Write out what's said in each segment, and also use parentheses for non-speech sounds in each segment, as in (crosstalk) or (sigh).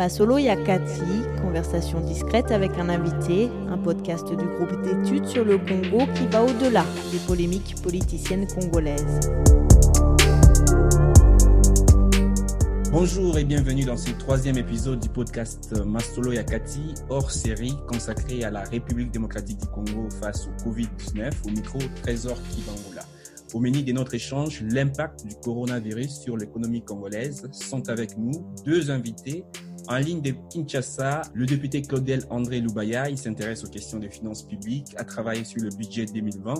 Masolo Yakati, conversation discrète avec un invité, un podcast du groupe d'études sur le Congo qui va au-delà des polémiques politiciennes congolaises. Bonjour et bienvenue dans ce troisième épisode du podcast Masolo Yakati, hors série consacré à la République démocratique du Congo face au Covid-19 au micro Trésor Kibangola. Au menu de notre échange, l'impact du coronavirus sur l'économie congolaise sont avec nous deux invités en ligne de Kinshasa, le député Claudel André Loubaya, il s'intéresse aux questions des finances publiques, a travaillé sur le budget 2020.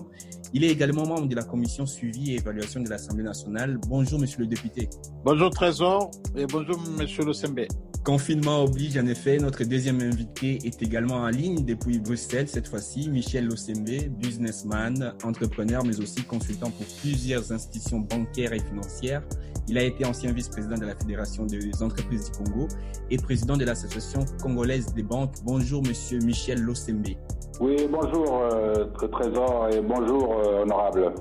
Il est également membre de la commission suivi et évaluation de l'Assemblée nationale. Bonjour, monsieur le député. Bonjour, Trésor, et bonjour, monsieur le Sembe. Confinement oblige, en effet, notre deuxième invité est également en ligne depuis Bruxelles, cette fois-ci, Michel Losembe, businessman, entrepreneur, mais aussi consultant pour plusieurs institutions bancaires et financières. Il a été ancien vice-président de la Fédération des entreprises du Congo et président de l'Association congolaise des banques. Bonjour, monsieur Michel Losembe. Oui, bonjour, euh, Trésor, et bonjour, euh, honorable.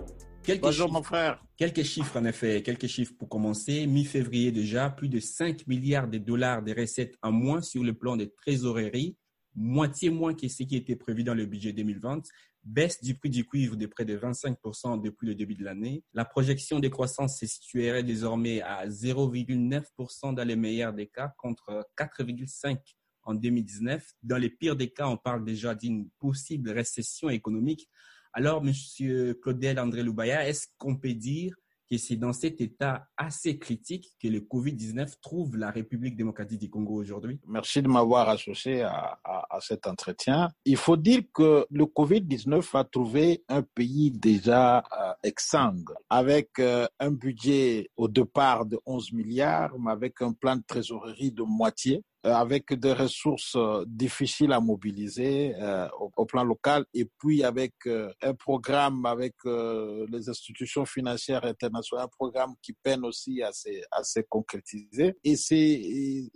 Quelques bonjour, chiffres, mon frère. Quelques chiffres, en effet, quelques chiffres pour commencer. Mi-février déjà, plus de 5 milliards de dollars de recettes en moins sur le plan des trésoreries, moitié moins que ce qui était prévu dans le budget 2020 baisse du prix du cuivre de près de 25% depuis le début de l'année. La projection de croissance se situerait désormais à 0,9% dans les meilleurs des cas contre 4,5% en 2019. Dans les pires des cas, on parle déjà d'une possible récession économique. Alors, Monsieur Claudel André Loubaya, est-ce qu'on peut dire que c'est dans cet état assez critique que le Covid-19 trouve la République démocratique du Congo aujourd'hui? Merci de m'avoir associé à, à, à, cet entretien. Il faut dire que le Covid-19 a trouvé un pays déjà euh, exsangue, avec euh, un budget au départ de 11 milliards, mais avec un plan de trésorerie de moitié avec des ressources difficiles à mobiliser euh, au, plan local et puis avec euh, un programme avec euh, les institutions financières internationales, un programme qui peine aussi à se, à se concrétiser. Et c'est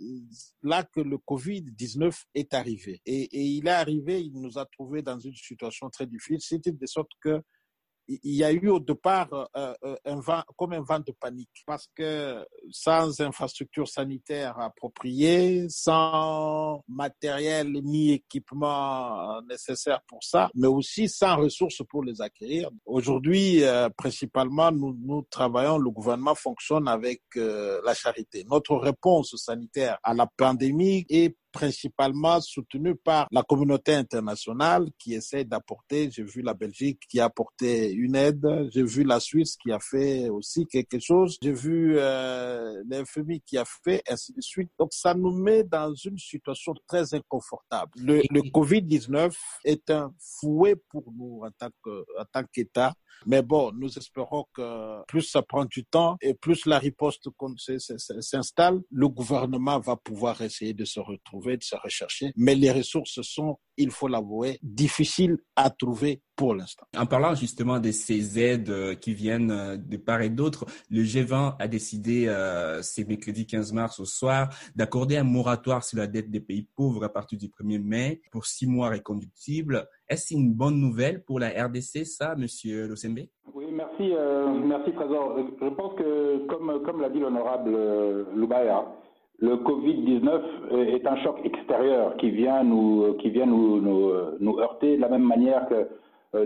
là que le Covid-19 est arrivé. Et, et, il est arrivé, il nous a trouvé dans une situation très difficile, de sorte que il y a eu au départ euh, un vent, comme un vent de panique parce que sans infrastructure sanitaire appropriée, sans matériel ni équipement nécessaire pour ça, mais aussi sans ressources pour les acquérir. Aujourd'hui, euh, principalement, nous, nous travaillons, le gouvernement fonctionne avec euh, la charité. Notre réponse sanitaire à la pandémie est principalement soutenu par la communauté internationale qui essaie d'apporter, j'ai vu la Belgique qui a apporté une aide, j'ai vu la Suisse qui a fait aussi quelque chose, j'ai vu euh, l'FMI qui a fait, ainsi de suite. Donc ça nous met dans une situation très inconfortable. Le, le Covid-19 est un fouet pour nous en tant que, en tant qu'État. Mais bon, nous espérons que plus ça prend du temps et plus la riposte s'installe, le gouvernement va pouvoir essayer de se retrouver, de se rechercher. Mais les ressources sont, il faut l'avouer, difficiles à trouver pour l'instant. En parlant justement de ces aides qui viennent de part et d'autre, le G20 a décidé, euh, c'est mercredi 15 mars au soir, d'accorder un moratoire sur la dette des pays pauvres à partir du 1er mai pour six mois reconductibles. Est-ce une bonne nouvelle pour la RDC, ça, Monsieur Losembe Oui, merci, euh, merci Trésor. Je pense que, comme, comme l'a dit l'honorable euh, Loubaya, le Covid-19 est un choc extérieur qui vient nous, qui vient nous, nous, nous heurter de la même manière que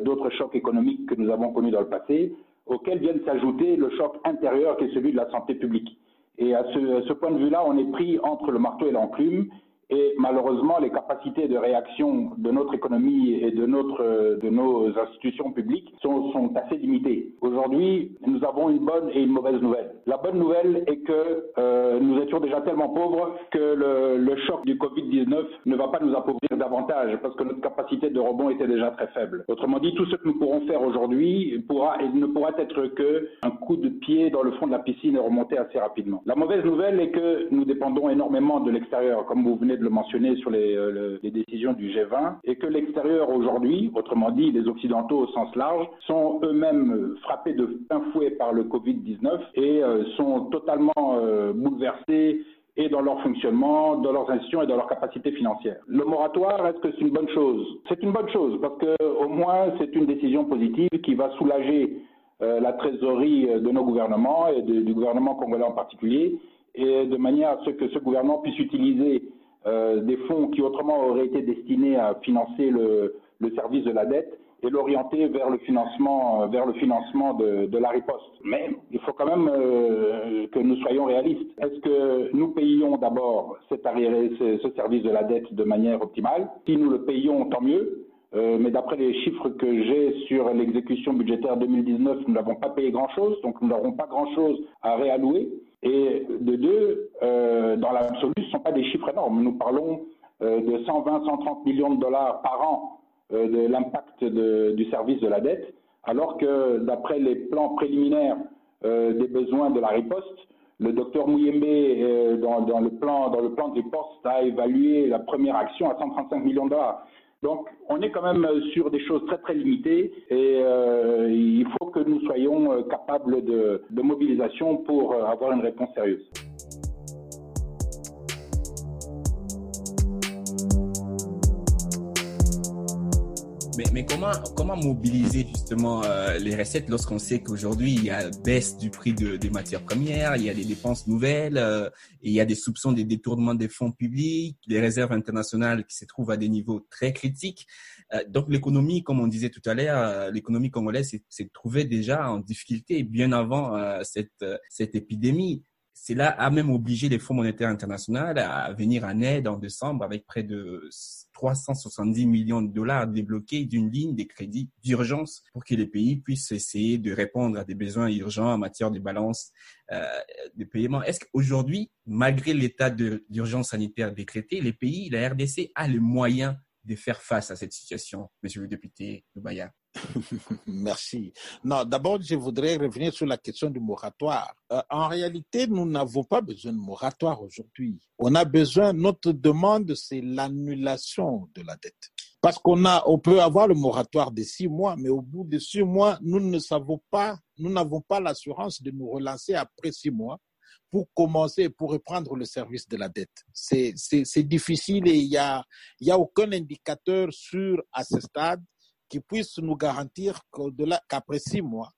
d'autres chocs économiques que nous avons connus dans le passé, auxquels viennent s'ajouter le choc intérieur qui est celui de la santé publique. Et à ce, point de vue-là, on est pris entre le marteau et l'enclume. Et malheureusement, les capacités de réaction de notre économie et de, notre, de nos institutions publiques sont, sont assez limitées. Aujourd'hui, nous avons une bonne et une mauvaise nouvelle. La bonne nouvelle est que euh, nous étions déjà tellement pauvres que le, choc du Covid-19 ne va pas nous appauvrir davantage parce que notre capacité de rebond était déjà très faible. Autrement dit, tout ce que nous pourrons faire aujourd'hui ne pourra être que un coup de pied dans le fond de la piscine et remonter assez rapidement. La mauvaise nouvelle est que nous dépendons énormément de l'extérieur, comme vous venez de le mentionner sur les, euh, les décisions du G20, et que l'extérieur aujourd'hui, autrement dit les Occidentaux au sens large, sont eux-mêmes frappés de plein fouet par le Covid-19 et euh, sont totalement euh, bouleversés et dans leur fonctionnement, dans leurs institutions et dans leurs capacités financières. Le moratoire, est-ce que c'est une bonne chose? C'est une bonne chose parce que au moins c'est une décision positive qui va soulager euh, la trésorerie de nos gouvernements et du gouvernement congolais en particulier et de manière à ce que ce gouvernement puisse utiliser des fonds qui autrement auraient été destinés à financer le service de la dette et l'orienter vers le financement, vers le financement de, la riposte. Mais il faut quand même euh, que nous soyons réalistes. Est-ce que nous payons d'abord cet arriéré, ce, ce, service de la dette de manière optimale? Si nous le payons, tant mieux. Euh, mais d'après les chiffres que j'ai sur l'exécution budgétaire 2019, nous n'avons pas payé grand-chose, donc nous n'aurons pas grand-chose à réallouer. Et de deux, euh, dans l'absolu, ce ne sont pas des chiffres énormes. Nous parlons euh, de 120, 130 millions de dollars par an euh, de l'impact du service de la dette, alors que d'après les plans préliminaires euh, des besoins de la riposte, le docteur Mouyembe, euh, dans, le plan, dans le plan de riposte, a évalué la première action à 135 millions de dollars. Donc, on est quand même sur des choses très très limitées et euh, il faut que nous soyons euh, capables de, mobilisation pour euh, avoir une réponse sérieuse. Mais, mais, comment, comment mobiliser justement euh, les recettes lorsqu'on sait qu'aujourd'hui il y a baisse du prix de, des matières premières, il y a des dépenses nouvelles, euh, il y a des soupçons des détournements des fonds publics, les réserves internationales qui se trouvent à des niveaux très critiques. Euh, donc l'économie, comme on disait tout à l'heure, euh, l'économie congolaise s'est trouvée déjà en difficulté bien avant euh, cette, cette épidémie. Cela a même obligé les Fonds monétaires internationaux à venir en aide en décembre avec près de 370 millions de dollars débloqués d'une ligne de crédits d'urgence pour que les pays puissent essayer de répondre à des besoins urgents en matière de balance euh, de paiement. Est-ce qu'aujourd'hui, malgré l'état d'urgence sanitaire décrété, les pays, la RDC a les moyens de faire face à cette situation, Monsieur le député Loubaya? (laughs) Merci. Non, d'abord, je voudrais revenir sur la question du moratoire. Euh, en réalité, nous n'avons pas besoin de moratoire aujourd'hui. On a besoin, notre demande, c'est l'annulation de la dette. Parce qu'on a, on peut avoir le moratoire de six mois, mais au bout de six mois, nous ne savons pas, nous n'avons pas l'assurance de nous relancer après six mois pour commencer, pour reprendre le service de la dette. C'est, difficile et il y a, y a aucun indicateur sûr à ce stade qui puisse nous garantir qu'après six mois,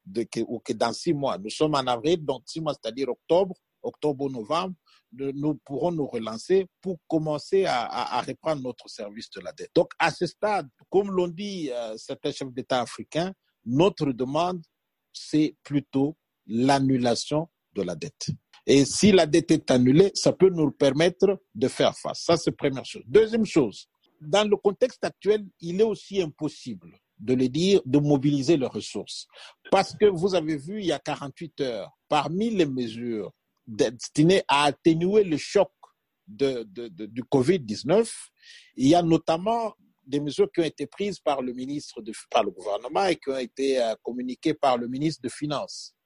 ou que dans six mois, nous sommes en avril, donc six mois, c'est-à-dire octobre, octobre-novembre, nous pourrons nous relancer pour commencer à, reprendre notre service de la dette. Donc, à ce stade, comme l'ont dit euh, certains chefs d'État africains, notre demande, c'est plutôt l'annulation de la dette. Et si la dette est annulée, ça peut nous permettre de faire face. Ça, c'est première chose. Deuxième chose, dans le contexte actuel, il est aussi impossible de le dire, de mobiliser les ressources. Parce que vous avez vu, il y a 48 heures, parmi les mesures destinées à atténuer le choc du Covid-19, il y a notamment des mesures qui ont été prises par le ministre, de, par le gouvernement et qui ont été euh, communiquées par le ministre de Finances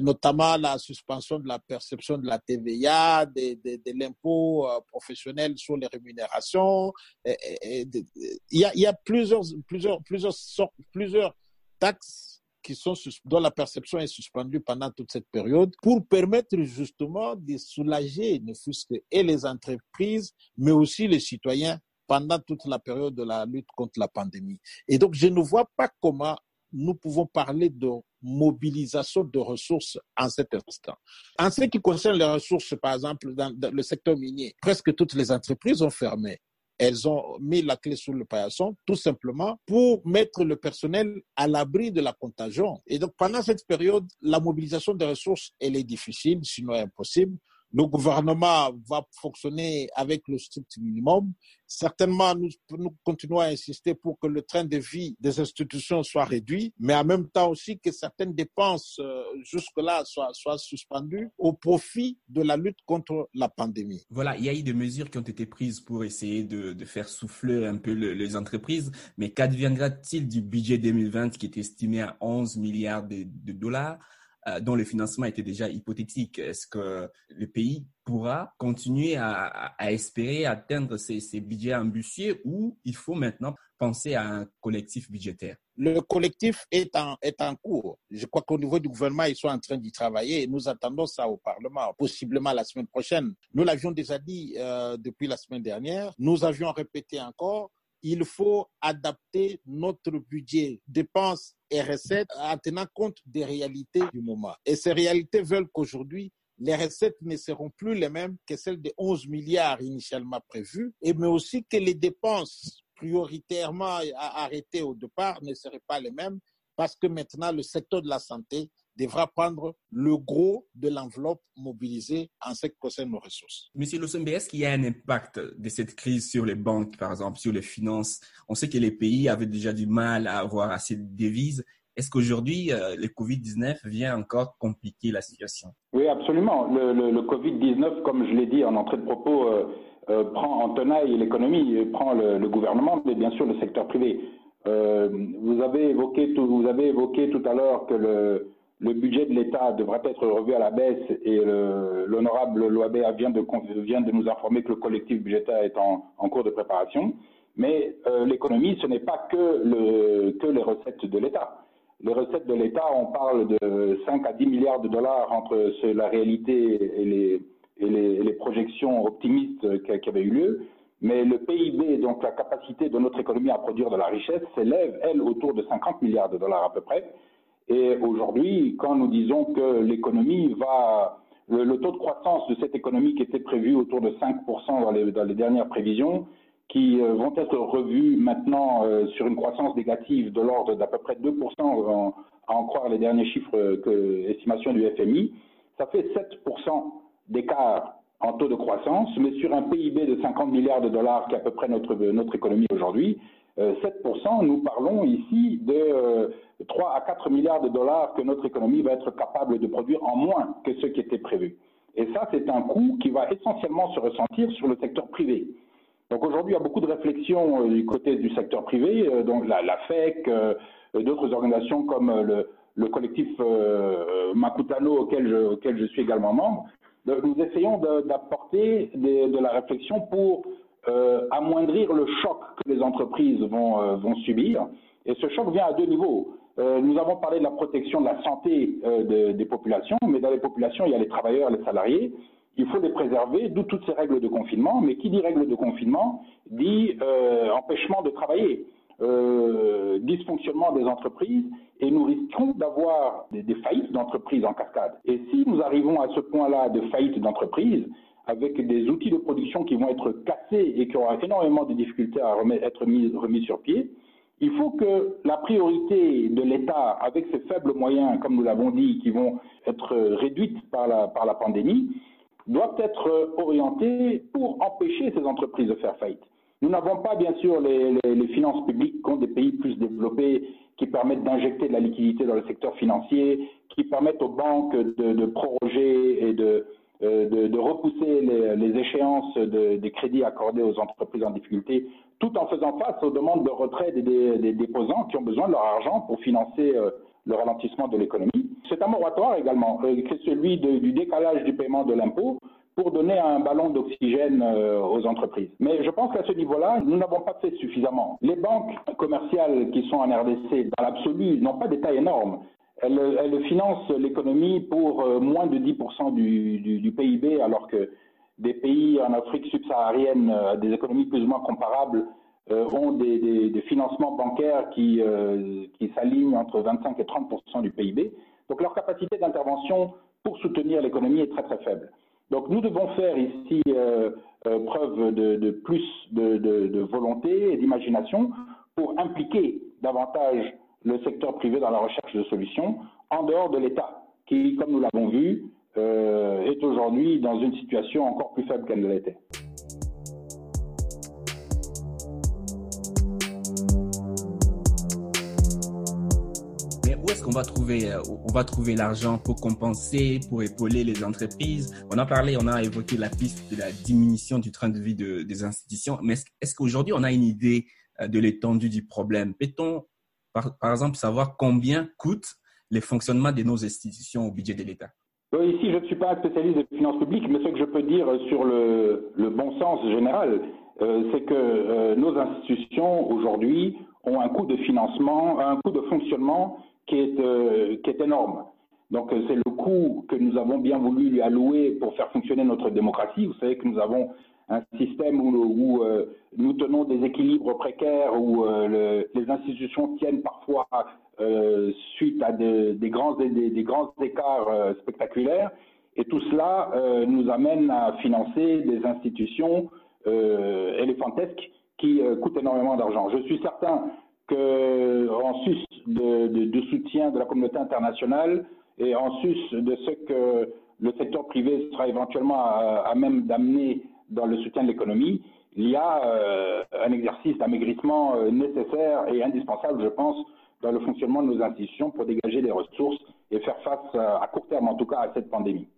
notamment la suspension de la perception de la TVA, de, de, de l'impôt professionnel sur les rémunérations. Il, y a, y a plusieurs, plusieurs, plusieurs, sortes, plusieurs taxes qui sont dont la perception est suspendue pendant toute cette période pour permettre justement de soulager ne fût-ce que et les entreprises, mais aussi les citoyens pendant toute la période de la lutte contre la pandémie. Et donc, je ne vois pas comment nous pouvons parler de mobilisation de ressources en cet instant. En ce qui concerne les ressources, par exemple, dans, le secteur minier, presque toutes les entreprises ont fermé. Elles ont mis la clé sur le paillasson, tout simplement pour mettre le personnel à l'abri de la contagion. Et donc, pendant cette période, la mobilisation des ressources, elle est difficile, sinon impossible. Le gouvernement va fonctionner avec le strict minimum. Certainement, nous, continuons à insister pour que le train de vie des institutions soit réduit, mais en même temps aussi que certaines dépenses euh, jusque-là soient, soient suspendues au profit de la lutte contre la pandémie. Voilà, il y a eu des mesures qui ont été prises pour essayer de, de faire souffler un peu le, les entreprises, mais qu'adviendra-t-il du budget 2020 qui est estimé à 11 milliards de dollars? Dont le financement était déjà hypothétique. Est-ce que le pays pourra continuer à, espérer atteindre ces, budgets ambitieux ou il faut maintenant penser à un collectif budgétaire? Le collectif est en, cours. Je crois qu'au niveau du gouvernement, ils sont en train d'y travailler nous attendons ça au Parlement, possiblement la semaine prochaine. Nous l'avions déjà dit euh, depuis la semaine dernière. Nous avions répété encore il faut adapter notre budget dépenses et recettes en tenant compte des réalités du moment. Et ces réalités veulent qu'aujourd'hui, les recettes ne seront plus les mêmes que celles des 11 milliards initialement prévus, et mais aussi que les dépenses prioritairement arrêtées au départ ne seraient pas les mêmes parce que maintenant le secteur de la santé devra prendre le gros de l'enveloppe mobilisée en ce qui concerne nos ressources. Monsieur Lossembe, est-ce qu'il y a un impact de cette crise sur les banques, par exemple, sur les finances? On sait que les pays avaient déjà du mal à avoir assez de devises. Est-ce qu'aujourd'hui, euh, le Covid-19 vient encore compliquer la situation? Oui, absolument. Le, Covid-19, comme je l'ai dit en entrée de propos, euh, euh, prend en tenaille l'économie, prend le, le, gouvernement, mais bien sûr le secteur privé. vous avez évoqué tout, vous avez évoqué tout à l'heure que le, le budget de l'État devrait être revu à la baisse et l'honorable Loabé vient de, nous informer que le collectif budgétaire est en, cours de préparation. Mais euh, l'économie, ce n'est pas que, le, que les recettes de l'État. Les recettes de l'État, on parle de 5 à 10 milliards de dollars entre la réalité et les projections optimistes qui, qui avaient eu lieu. Mais le PIB, donc la capacité de notre économie à produire de la richesse, s'élève, elle, autour de 50 milliards de dollars à peu près. Et aujourd'hui, quand nous disons que l'économie va, le, taux de croissance de cette économie qui était prévu autour de 5% dans les, dernières prévisions, qui euh, vont être revues maintenant euh, sur une croissance négative de l'ordre d'à peu près 2%, en, à en croire les derniers chiffres que estimation du FMI, ça fait 7% d'écart en taux de croissance, mais sur un PIB de 50 milliards de dollars qui est à peu près notre économie aujourd'hui, 7%, euh, nous parlons ici de 3 à 4 milliards de dollars que notre économie va être capable de produire en moins que ce qui était prévu. Et ça, c'est un coût qui va essentiellement se ressentir sur le secteur privé. Donc aujourd'hui, il y a beaucoup de réflexions euh, du côté du secteur privé, euh, donc la, FEC, euh, d'autres organisations comme le, collectif Makutano auquel je suis également membre. Nous essayons d'apporter de, la réflexion pour amoindrir le choc que les entreprises vont, vont subir. Et ce choc vient à deux niveaux. Euh, nous avons parlé de la protection de la santé euh, des populations, mais dans les populations, il y a les travailleurs, les salariés. Il faut les préserver, d'où toutes ces règles de confinement. Mais qui dit règles de confinement dit euh, empêchement de travailler, dysfonctionnement des entreprises, et nous risquons d'avoir des, des, faillites d'entreprises en cascade. Et si nous arrivons à ce point-là de faillite d'entreprises, avec des outils de production qui vont être cassés et qui auront énormément de difficultés à être mis, remis sur pied, il faut que la priorité de l'État, avec ses faibles moyens, comme nous l'avons dit, qui vont être réduites par la, pandémie, doit être orientée pour empêcher ces entreprises de faire faillite. Nous n'avons pas, bien sûr, les, finances publiques qu'ont des pays plus développés qui permettent d'injecter de la liquidité dans le secteur financier, qui permettent aux banques de, proroger et de, de, de, repousser les, échéances de, des crédits accordés aux entreprises en difficulté tout en faisant face aux demandes de retrait des, déposants qui ont besoin de leur argent pour financer euh, le ralentissement de l'économie. C'est un moratoire également, euh, c'est celui du décalage du paiement de l'impôt pour donner un ballon d'oxygène euh, aux entreprises. Mais je pense qu'à ce niveau-là, nous n'avons pas fait suffisamment. Les banques commerciales qui sont en RDC, dans l'absolu, n'ont pas des tailles énormes. Elles, financent l'économie pour moins de 10% du, PIB, alors que des pays en Afrique subsaharienne, euh, des économies plus ou moins comparables, euh, ont des, financements bancaires qui, euh, s'alignent entre 25 et 30 du PIB. Donc leur capacité d'intervention pour soutenir l'économie est très très faible. Donc nous devons faire ici euh, euh preuve de, plus de, volonté et d'imagination pour impliquer davantage le secteur privé dans la recherche de solutions en dehors de l'État, qui, comme nous l'avons vu, euh, est aujourd'hui dans une situation encore plus faible qu'elle ne l'était. Où est-ce qu'on va trouver, euh, trouver l'argent pour compenser, pour épauler les entreprises? On a parlé, on a évoqué la piste de la diminution du train de vie de, des institutions, mais est-ce, qu'aujourd'hui on a une idée euh, de l'étendue du problème? Peut-on, par, exemple, savoir combien coûtent les fonctionnements de nos institutions au budget de l'État Ici, je ne suis pas spécialiste des finances publiques, mais ce que je peux dire sur le, le bon sens général, euh, c'est que euh, nos institutions aujourd'hui ont un coût de financement, un coût de fonctionnement euh, qui est énorme. Donc c'est le coût que nous avons bien voulu lui allouer pour faire fonctionner notre démocratie. Vous savez que nous avons un système où, euh, nous tenons des équilibres précaires, où euh, le, les institutions tiennent parfois euh, suite à des, grands écarts spectaculaires. Et tout cela nous amène à financer des institutions éléphantesques qui coûtent énormément d'argent. Je suis certain qu'en sus de, soutien de la communauté internationale et en sus de ce que le secteur privé sera éventuellement à, même d'amener dans le soutien de l'économie, il y a euh, un exercice d'amaigrissement euh, nécessaire et indispensable, je pense, dans le fonctionnement de nos institutions pour dégager des ressources et faire face, euh, à court terme en tout cas, à cette pandémie.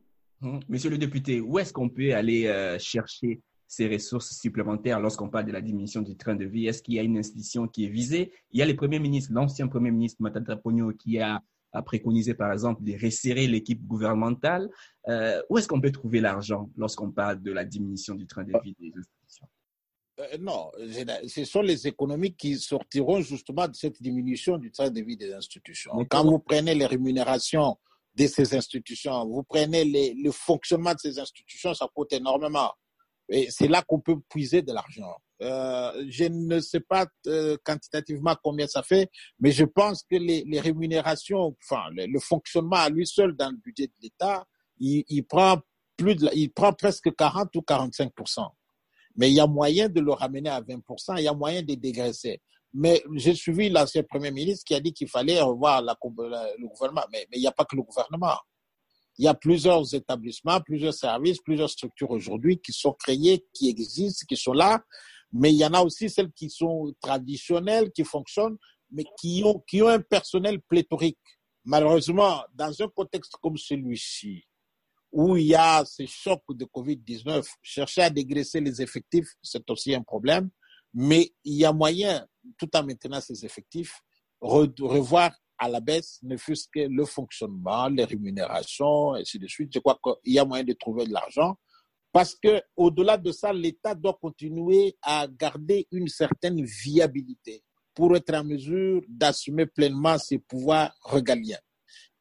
Hum, monsieur le député, où est-ce qu'on peut aller chercher ces ressources supplémentaires lorsqu'on parle de la diminution du train de vie? Est-ce qu'il y a une institution qui est visée? Il y a le Premier ministre, l'ancien Premier ministre Matata Pogno, qui a, préconisé, par exemple, de resserrer l'équipe gouvernementale. Euh, où est-ce qu'on peut trouver l'argent lorsqu'on parle de la diminution du train de vie des institutions? Euh, non, ce sont les économies qui sortiront justement de cette diminution du train de vie des institutions. Quand vous prenez les rémunérations de ces institutions, vous prenez le fonctionnement de ces institutions, ça coûte énormément. Et c'est là qu'on peut puiser de l'argent. Euh, je ne sais pas euh, quantitativement combien ça fait, mais je pense que les, rémunérations, enfin le, fonctionnement à lui seul dans le budget de l'État, il, prend plus il prend presque 40 ou 45% Mais il y a moyen de le ramener à 20% il y a moyen de dégraisser. Mais j'ai suivi l'ancien Premier ministre qui a dit qu'il fallait revoir le gouvernement. Mais, mais il n'y a pas que le gouvernement. Il y a plusieurs établissements, plusieurs services, plusieurs structures aujourd'hui qui sont créées, qui existent, qui sont là. Mais il y en a aussi celles qui sont traditionnelles, qui fonctionnent, mais qui ont, qui ont un personnel pléthorique. Malheureusement, dans un contexte comme celui-ci, où il y a ces chocs de Covid-19, chercher à dégraisser les effectifs, c'est aussi un problème. Mais il y a moyen, tout en maintenant ces effectifs, revoir à la baisse, ne fût-ce que le fonctionnement, les rémunérations, et ainsi de suite. Je crois qu'il y a moyen de trouver de l'argent. Parce que, au-delà de ça, l'État doit continuer à garder une certaine viabilité pour être en mesure d'assumer pleinement ses pouvoirs régaliens.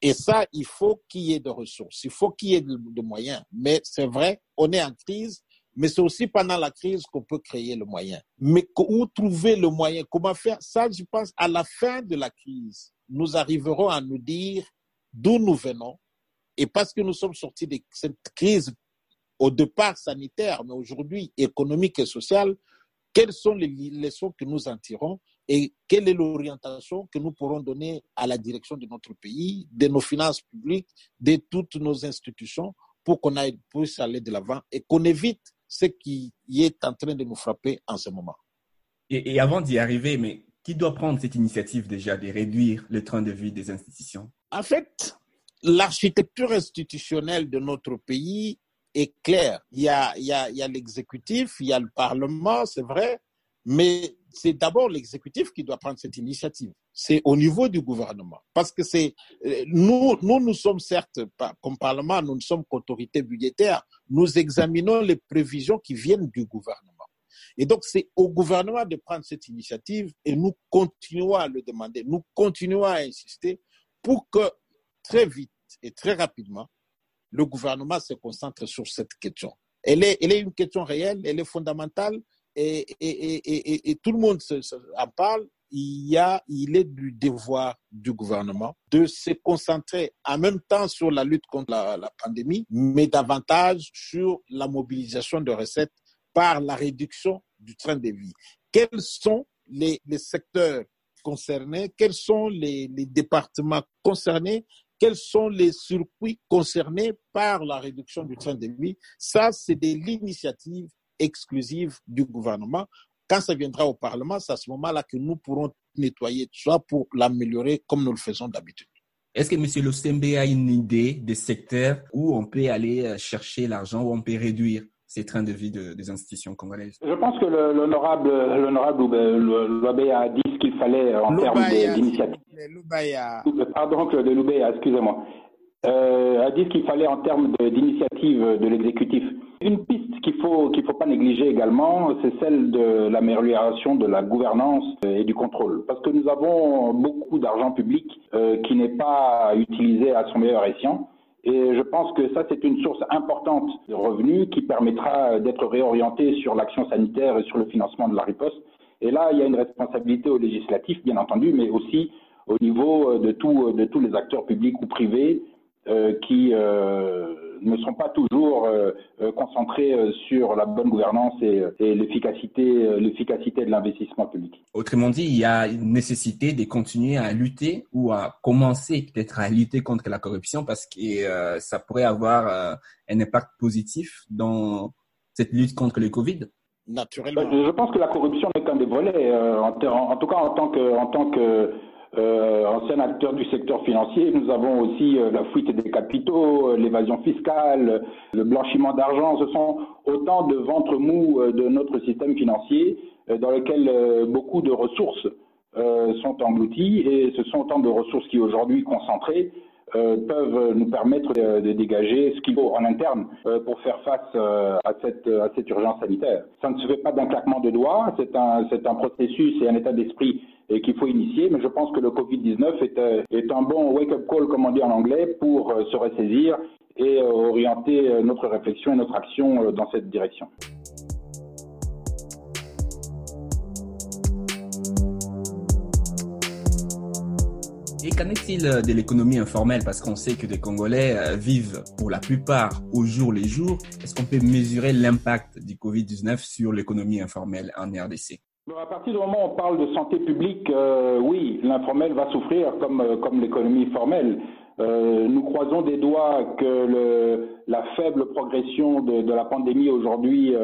Et ça, il faut qu'il y ait de ressources, il faut qu'il y ait de, moyens. Mais c'est vrai, on est en crise, mais c'est aussi pendant la crise qu'on peut créer le moyen. Mais où trouver le moyen? Comment faire? Ça, je pense, à la fin de la crise nous arriverons à nous dire d'où nous venons. Et parce que nous sommes sortis de cette crise au départ sanitaire, mais aujourd'hui économique et sociale, quelles sont les leçons que nous en tirons et quelle est l'orientation que nous pourrons donner à la direction de notre pays, de nos finances publiques, de toutes nos institutions pour qu'on puisse aller de l'avant et qu'on évite ce qui est en train de nous frapper en ce moment. Et, et avant d'y arriver, mais qui doit prendre cette initiative déjà de réduire le train de vie des institutions? En fait, l'architecture institutionnelle de notre pays est claire. Il y a, l'exécutif, il y a le Parlement, c'est vrai, mais c'est d'abord l'exécutif qui doit prendre cette initiative. C'est au niveau du gouvernement. Parce que c'est, euh, nous, nous sommes certes, comme Parlement, nous ne sommes qu'autorité budgétaire. Nous examinons les prévisions qui viennent du gouvernement. Et donc, c'est au gouvernement de prendre cette initiative et nous continuons à le demander, nous continuons à insister pour que très vite et très rapidement, le gouvernement se concentre sur cette question. Elle est, elle est une question réelle, elle est fondamentale et, et, et, et tout le monde en parle. Il, y a, il est du devoir du gouvernement de se concentrer en même temps sur la lutte contre la pandémie, mais davantage sur la mobilisation de recettes par la réduction du train de vie. Quels sont les, secteurs concernés? Quels sont les, départements concernés? Quels sont les circuits concernés par la réduction du train de vie Ça, c'est de l'initiative exclusive du gouvernement. Quand ça viendra au Parlement, c'est à ce moment-là que nous pourrons nettoyer tout ça pour l'améliorer comme nous le faisons d'habitude. Est-ce que M. Losembe a une idée des secteurs où on peut aller euh, chercher l'argent, où on peut réduire? Ces trains de vie des institutions congolaises Je pense que l'honorable Loubé a dit ce qu'il fallait en termes d'initiative. Pardon, Claude Loubéa, excusez-moi. Euh, a dit ce qu'il fallait en termes d'initiative de, l'exécutif. Une piste qu'il faut qu'il faut pas négliger également, c'est celle de l'amélioration de la gouvernance et du contrôle, parce que nous avons beaucoup d'argent public euh, qui n'est pas utilisé à son meilleur escient. Et je pense que ça, c'est une source importante de revenus qui permettra d'être réorienté sur l'action sanitaire et sur le financement de la riposte. Et là, il y a une responsabilité au législatif, bien entendu, mais aussi au niveau de, tout, de tous les acteurs publics ou privés euh, qui euh, ne sont pas toujours concentrés sur la bonne gouvernance et, et l'efficacité, l'efficacité de l'investissement public. Autrement dit, il y a une nécessité de continuer à lutter ou à commencer peut-être à lutter contre la corruption parce que ça pourrait avoir un impact positif dans cette lutte contre le Covid naturellement. Je pense que la corruption n'est qu'un des volets. Euh, en, tout cas, en tant que, en tant que euh, ancien acteur du secteur financier, nous avons aussi euh, la fuite des capitaux, l'évasion fiscale, le blanchiment d'argent. Ce sont autant de ventres mous de notre système financier dans lequel beaucoup de ressources sont englouties et ce sont autant de ressources qui aujourd'hui concentrées euh, peuvent nous permettre de, dégager ce qu'il faut en interne euh, pour faire face euh, à, cette, à cette urgence sanitaire. Ça ne se fait pas d'un claquement de doigts, c'est un, un processus et un état d'esprit qu'il faut initier, mais je pense que le Covid-19 est, est un bon wake-up call, comme on dit en anglais, pour se ressaisir et orienter notre réflexion et notre action dans cette direction. Et qu'en est-il euh, de l'économie informelle? Parce qu'on sait que les Congolais euh, vivent pour la plupart au jour les jours. Est-ce qu'on peut mesurer l'impact du Covid-19 sur l'économie informelle en RDC à partir du moment où on parle de santé publique, euh, oui, l'informel va souffrir comme, comme l'économie formelle. nous croisons des doigts que la faible progression de, la pandémie aujourd'hui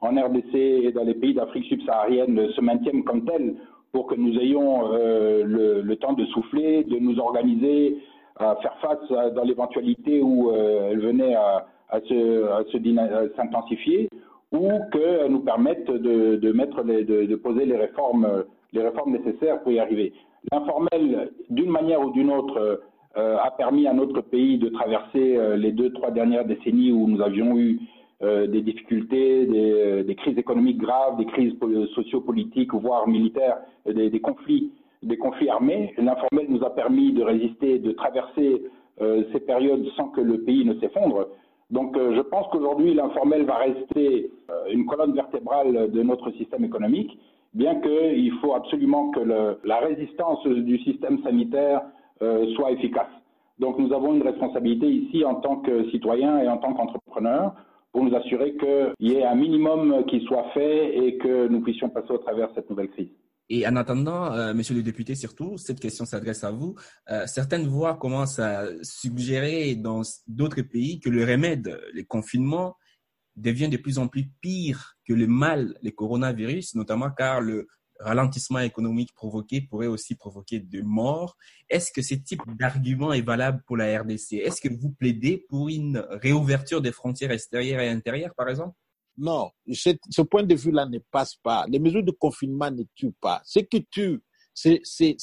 en RDC et dans les pays d'Afrique subsaharienne se maintienne comme telle pour que nous ayons euh, le, temps de souffler, de nous organiser, à faire face dans l'éventualité où euh, elle venait à, à se, s'intensifier, ou qu'elle nous permette de, de mettre les, de, de, poser les réformes, les réformes nécessaires pour y arriver. L'informel, d'une manière ou d'une autre, euh, a permis à notre pays de traverser euh, les deux, trois dernières décennies où nous avions eu euh, des difficultés, des, des, crises économiques graves, des crises sociopolitiques, voire militaires, des, des, conflits, des conflits armés. L'informel nous a permis de résister, de traverser euh, ces périodes sans que le pays ne s'effondre. Donc euh, je pense qu'aujourd'hui l'informel va rester euh, une colonne vertébrale de notre système économique, bien qu'il faut absolument que la résistance du système sanitaire soit efficace. Donc nous avons une responsabilité ici en tant que citoyens et en tant qu'entrepreneurs pour nous assurer qu'il y ait un minimum qui soit fait et que nous puissions passer au travers cette nouvelle crise. Et en attendant, euh, Monsieur le député, surtout, cette question s'adresse à vous. Euh, certaines voix commencent à suggérer dans d'autres pays que le remède, le confinement, devient de plus en plus pire que le mal, le coronavirus, notamment car le ralentissement économique provoqué pourrait aussi provoquer de morts. Est-ce que ce type d'argument est valable pour la RDC Est-ce que vous plaidez pour une réouverture des frontières extérieures et intérieures, par exemple? Non, ce point de vue-là ne passe pas. Les mesures de confinement ne tuent pas. Ce qui tue, c'est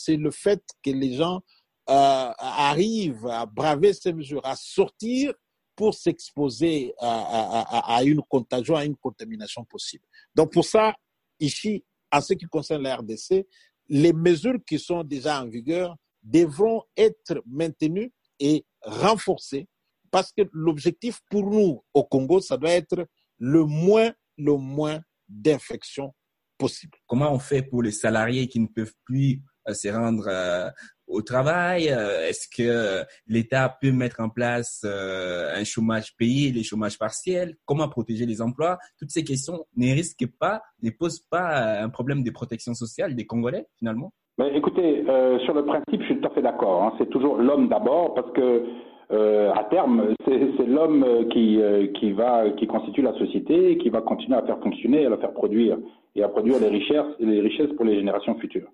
le fait que les gens euh, arrivent à braver ces mesures, à sortir pour s'exposer à, à, une contagion, à une contamination possible. Donc pour ça, ici, en ce qui concerne la RDC, les mesures qui sont déjà en vigueur devront être maintenues et renforcées parce que l'objectif pour nous au Congo, ça doit être le moins, le moins d'infections possible. Comment on fait pour les salariés qui ne peuvent plus euh, se rendre euh, au travail? Euh, Est-ce que l'État peut mettre en place un chômage payé, les chômages partiels? Comment protéger les emplois? Toutes ces questions ne risquent pas, ne posent pas un problème de protection sociale des Congolais finalement Mais Écoutez, euh, sur le principe, je suis tout à fait d'accord. Hein. C'est toujours l'homme d'abord parce que euh, à terme, c'est l'homme qui, euh, qui, va, qui constitue la société qui va continuer à faire fonctionner, à la faire produire et à produire les richesses, les richesses pour les générations futures.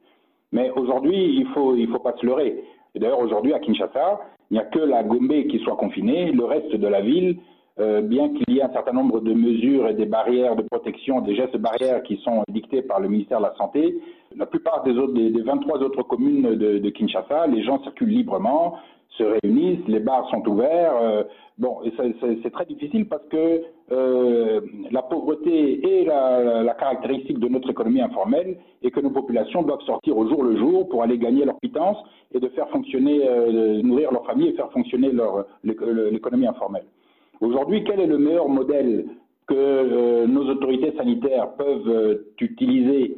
Mais aujourd'hui, il faut, il faut pas se leurrer. D'ailleurs, aujourd'hui, à Kinshasa, il n'y a que la Gombe qui soit confinée. Le reste de la ville, euh, bien qu'il y ait un certain nombre de mesures et des barrières de protection, des gestes barrières qui sont dictés par le ministère de la Santé, la plupart des, autres, des 23 autres communes de, de Kinshasa, les gens circulent librement se réunissent, les bars sont ouverts. Euh, bon, c'est très difficile parce que euh, la pauvreté est la, caractéristique de notre économie informelle et que nos populations doivent sortir au jour le jour pour aller gagner leur pitance et de faire fonctionner, euh, nourrir leur famille et faire fonctionner l'économie informelle. Aujourd'hui, quel est le meilleur modèle que nos autorités sanitaires peuvent utiliser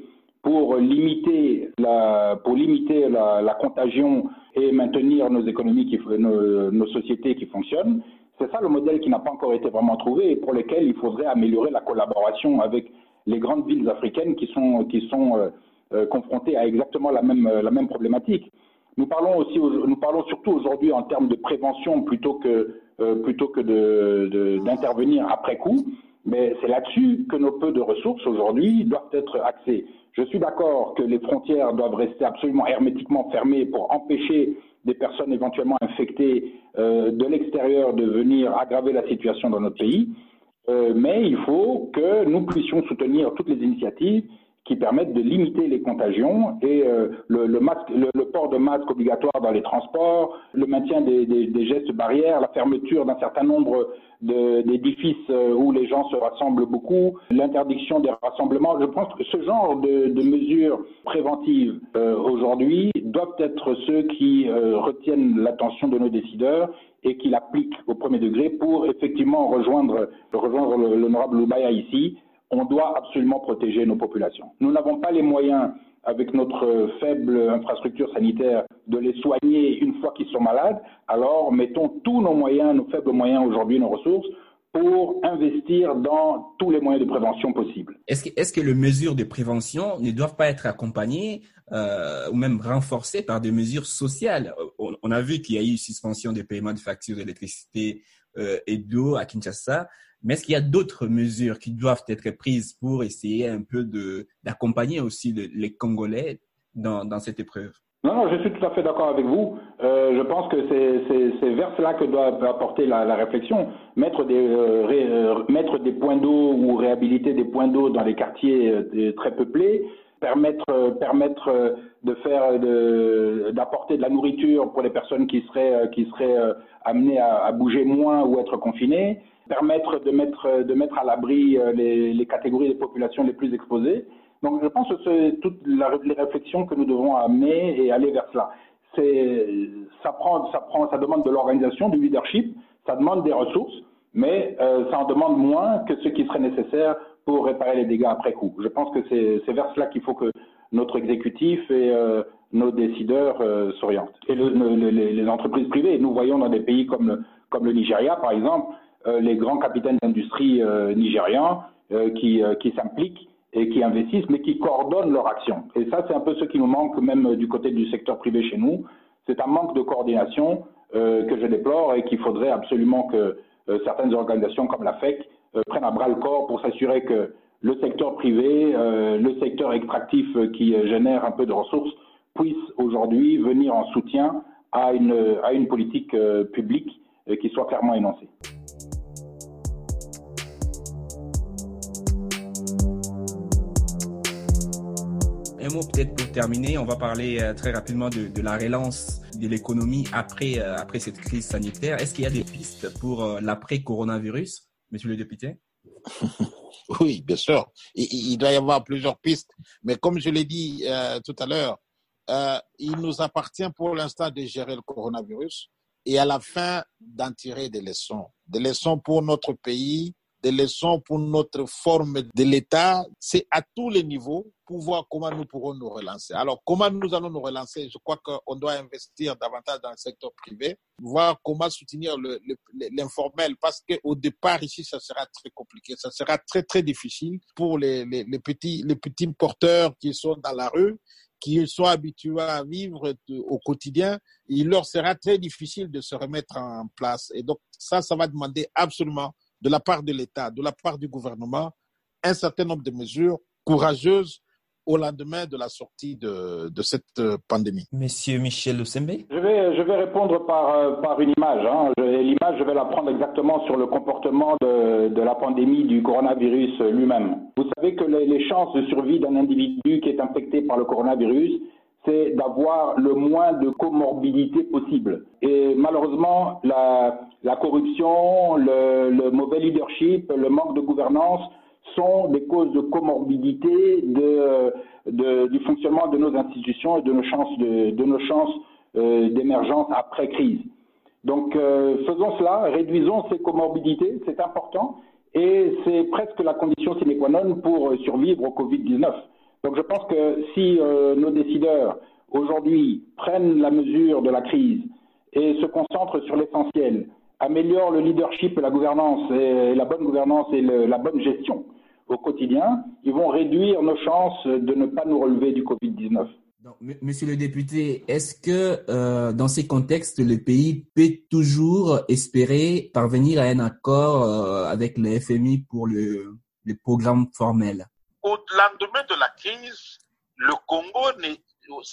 pour limiter la, pour limiter la, contagion et maintenir nos économies, nos, sociétés qui fonctionnent, C'est ça le modèle qui n'a pas encore été vraiment trouvé et pour lequel il faudrait améliorer la collaboration avec les grandes villes africaines qui sont, qui sont euh, euh, confrontées à exactement la même, la même problématique. Nous parlons aussi, nous parlons surtout aujourd'hui en termes de prévention plutôt que, plutôt que d'intervenir de, après coup. Mais c'est là-dessus que nos peu de ressources aujourd'hui doivent être axés. Je suis d'accord que les frontières doivent rester absolument hermétiquement fermées pour empêcher des personnes éventuellement infectées euh, de l'extérieur de venir aggraver la situation dans notre pays. Euh, mais il faut que nous puissions soutenir toutes les initiatives qui permettent de limiter les contagions et euh, le, le, masque, le, le, port de masque obligatoire dans les transports, le maintien des, des, des gestes barrières, la fermeture d'un certain nombre d'édifices euh, où les gens se rassemblent beaucoup, l'interdiction des rassemblements. Je pense que ce genre de, de mesures préventives euh, aujourd'hui doivent être ceux qui euh, retiennent l'attention de nos décideurs et qui l'appliquent au premier degré pour effectivement rejoindre, rejoindre l'honorable Loubaya ici on doit absolument protéger nos populations. Nous n'avons pas les moyens, avec notre faible infrastructure sanitaire, de les soigner une fois qu'ils sont malades. Alors, mettons tous nos moyens, nos faibles moyens aujourd'hui, nos ressources, pour investir dans tous les moyens de prévention possibles. Est-ce que, les mesures de prévention ne doivent pas être accompagnées euh, ou même renforcées par des mesures sociales? On, on a vu qu'il y a eu suspension des paiements de factures d'électricité euh, et d'eau à Kinshasa. Mais est-ce qu'il y a d'autres mesures qui doivent être prises pour essayer un peu d'accompagner aussi les Congolais dans, cette épreuve? Non, non, je suis tout à fait d'accord avec vous. Euh, je pense que c'est vers cela que doit apporter la, réflexion. Mettre des, euh, euh, mettre des points d'eau ou réhabiliter des points d'eau dans les quartiers très peuplés, permettre, permettre de faire, d'apporter de, la nourriture pour les personnes qui seraient, qui seraient amenées à, à bouger moins ou être confinées, permettre de mettre, de mettre à l'abri euh, les, les, catégories de populations les plus exposées. Donc je pense que c'est toutes les réflexions que nous devons amener et aller vers cela. Ça, prend, ça, prend, ça demande de l'organisation, du leadership, ça demande des ressources, mais euh, ça en demande moins que ce qui serait nécessaire pour réparer les dégâts après coup. Je pense que c'est vers cela qu'il faut que notre exécutif et euh, nos décideurs euh, s'orientent. Et le, le, les, entreprises privées, nous voyons dans des pays comme, comme le Nigeria, par exemple, euh, les grands capitaines d'industrie euh, nigérians euh, qui, qui s'impliquent et qui investissent, mais qui coordonnent leur action. Et ça, c'est un peu ce qui nous manque même du côté du secteur privé chez nous. C'est un manque de coordination que je déplore et qu'il faudrait absolument que certaines organisations comme la FEC prennent à bras le corps pour s'assurer que le secteur privé, le secteur extractif qui génère un peu de ressources, puisse aujourd'hui venir en soutien à une, à une politique publique qui soit clairement énoncée. un mot peut-être pour terminer, on va parler euh, très rapidement de, la relance de l'économie après, euh, après cette crise sanitaire. Est-ce qu'il y a des pistes pour euh, l'après-coronavirus, monsieur le député Oui, bien sûr. Il, doit y avoir plusieurs pistes. Mais comme je l'ai dit euh, tout à l'heure, euh, il nous appartient pour l'instant de gérer le coronavirus et à la fin d'en tirer des leçons. Des leçons pour notre pays, des leçons pour notre forme de l'État. C'est à tous les niveaux pour voir comment nous pourrons nous relancer. Alors, comment nous allons nous relancer? Je crois qu'on doit investir davantage dans le secteur privé, voir comment soutenir l'informel, parce qu'au départ, ici, ça sera très compliqué, ça sera très, très difficile pour les, petits, les petits porteurs qui sont dans la rue, qui sont habitués à vivre au quotidien, il leur sera très difficile de se remettre en place. Et donc, ça, ça va demander absolument de la part de l'État, de la part du gouvernement, un certain nombre de mesures courageuses au lendemain de la sortie de, de cette euh, pandémie. Monsieur Michel Osembe je vais, je vais répondre par, euh, par une image. Hein. L'image, je vais la prendre exactement sur le comportement de, de la pandémie du coronavirus lui-même. Vous savez que les, les chances de survie d'un individu qui est infecté par le coronavirus, c'est d'avoir le moins de comorbidité possible. Et malheureusement, la, corruption, le, mauvais leadership, le manque de gouvernance sont des causes de comorbidité du fonctionnement de nos institutions et de nos chances de, de nos chances euh, d'émergence après crise. Donc euh, faisons cela, réduisons ces comorbidités, c'est important et c'est presque la condition sine qua non pour survivre au Covid-19. Donc je pense que si euh, nos décideurs aujourd'hui prennent la mesure de la crise et se concentrent sur l'essentiel, améliore le leadership et la gouvernance et la bonne gouvernance et la bonne gestion au quotidien, ils vont réduire nos chances de ne pas nous relever du Covid-19. Monsieur le député, est-ce que euh, dans ces contextes, le pays peut toujours espérer parvenir à un accord euh, avec le FMI pour le programme formel? Au lendemain de la crise, le Congo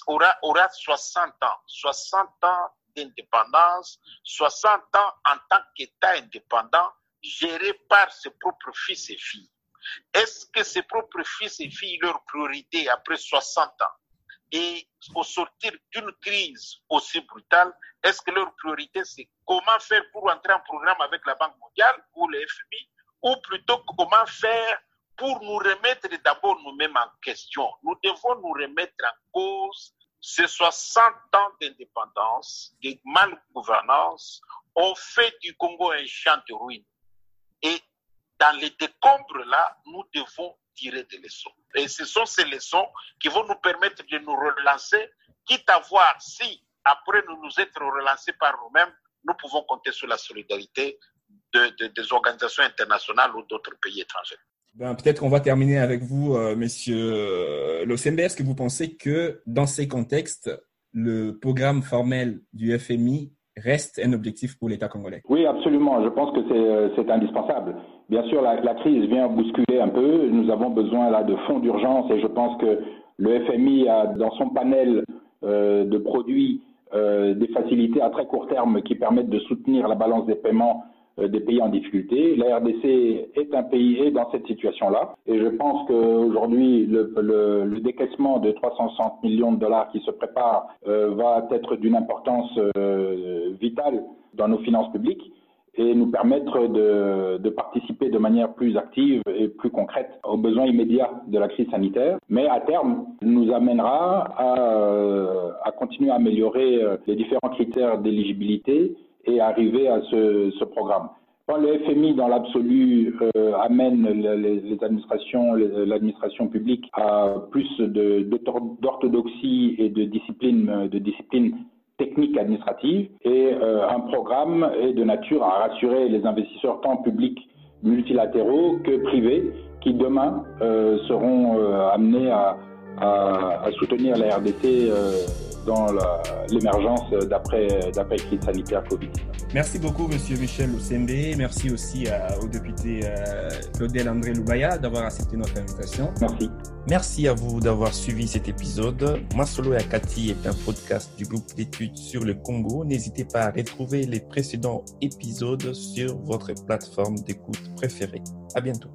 aura, aura 60 ans, 60 ans d'indépendance, 60 ans en tant qu'État indépendant géré par ses propres fils et filles. Est-ce que ses propres fils et filles, leur priorité après 60 ans, et au sortir d'une crise aussi brutale, est-ce que leur priorité, c'est comment faire pour entrer en programme avec la Banque mondiale ou le FMI, ou plutôt comment faire pour nous remettre d'abord nous-mêmes en question. Nous devons nous remettre en cause ces 60 ans d'indépendance, de mal-gouvernance, ont fait du Congo un champ de ruines. Et dans les décombres là, nous devons tirer des leçons. Et ce sont ces leçons qui vont nous permettre de nous relancer, quitte à voir si, après nous nous être relancés par nous-mêmes, nous pouvons compter sur la solidarité de, des organisations internationales ou d'autres pays étrangers. Ben, Peut-être qu'on va terminer avec vous, euh, Monsieur euh, Losembe. Est-ce que vous pensez que dans ces contextes, le programme formel du FMI reste un objectif pour l'État congolais? Oui, absolument. Je pense que c'est euh, indispensable. Bien sûr, la, la, crise vient bousculer un peu. Nous avons besoin là de fonds d'urgence et je pense que le FMI a dans son panel euh, de produits euh, des facilités à très court terme qui permettent de soutenir la balance des paiements des pays en difficulté. La RDC est un pays est dans cette situation-là. Et je pense qu'aujourd'hui, le, le, le, décaissement de 360 millions de dollars qui se prépare euh, va être d'une importance euh, vitale dans nos finances publiques et nous permettre de, de, participer de manière plus active et plus concrète aux besoins immédiats de la crise sanitaire. Mais à terme, nous amènera à, à continuer à améliorer les différents critères d'éligibilité et arriver à ce, programme. Le FMI, dans l'absolu, euh, amène les, administrations, l'administration publique à plus d'orthodoxie et de discipline, technique administrative, et euh, un programme est de nature à rassurer les investisseurs tant publics multilatéraux que privés, qui demain euh, seront amenés à, à, à, soutenir la RDC euh, dans l'émergence d'après crise sanitaire Covid. Merci beaucoup, Monsieur Michel Oussembe. Merci aussi à, au député euh, Claudel André Loubaya d'avoir accepté notre invitation. Merci. Merci à vous d'avoir suivi cet épisode. Masolo et Akati est un podcast du groupe d'études sur le Congo. N'hésitez pas à retrouver les précédents épisodes sur votre plateforme d'écoute préférée. À bientôt.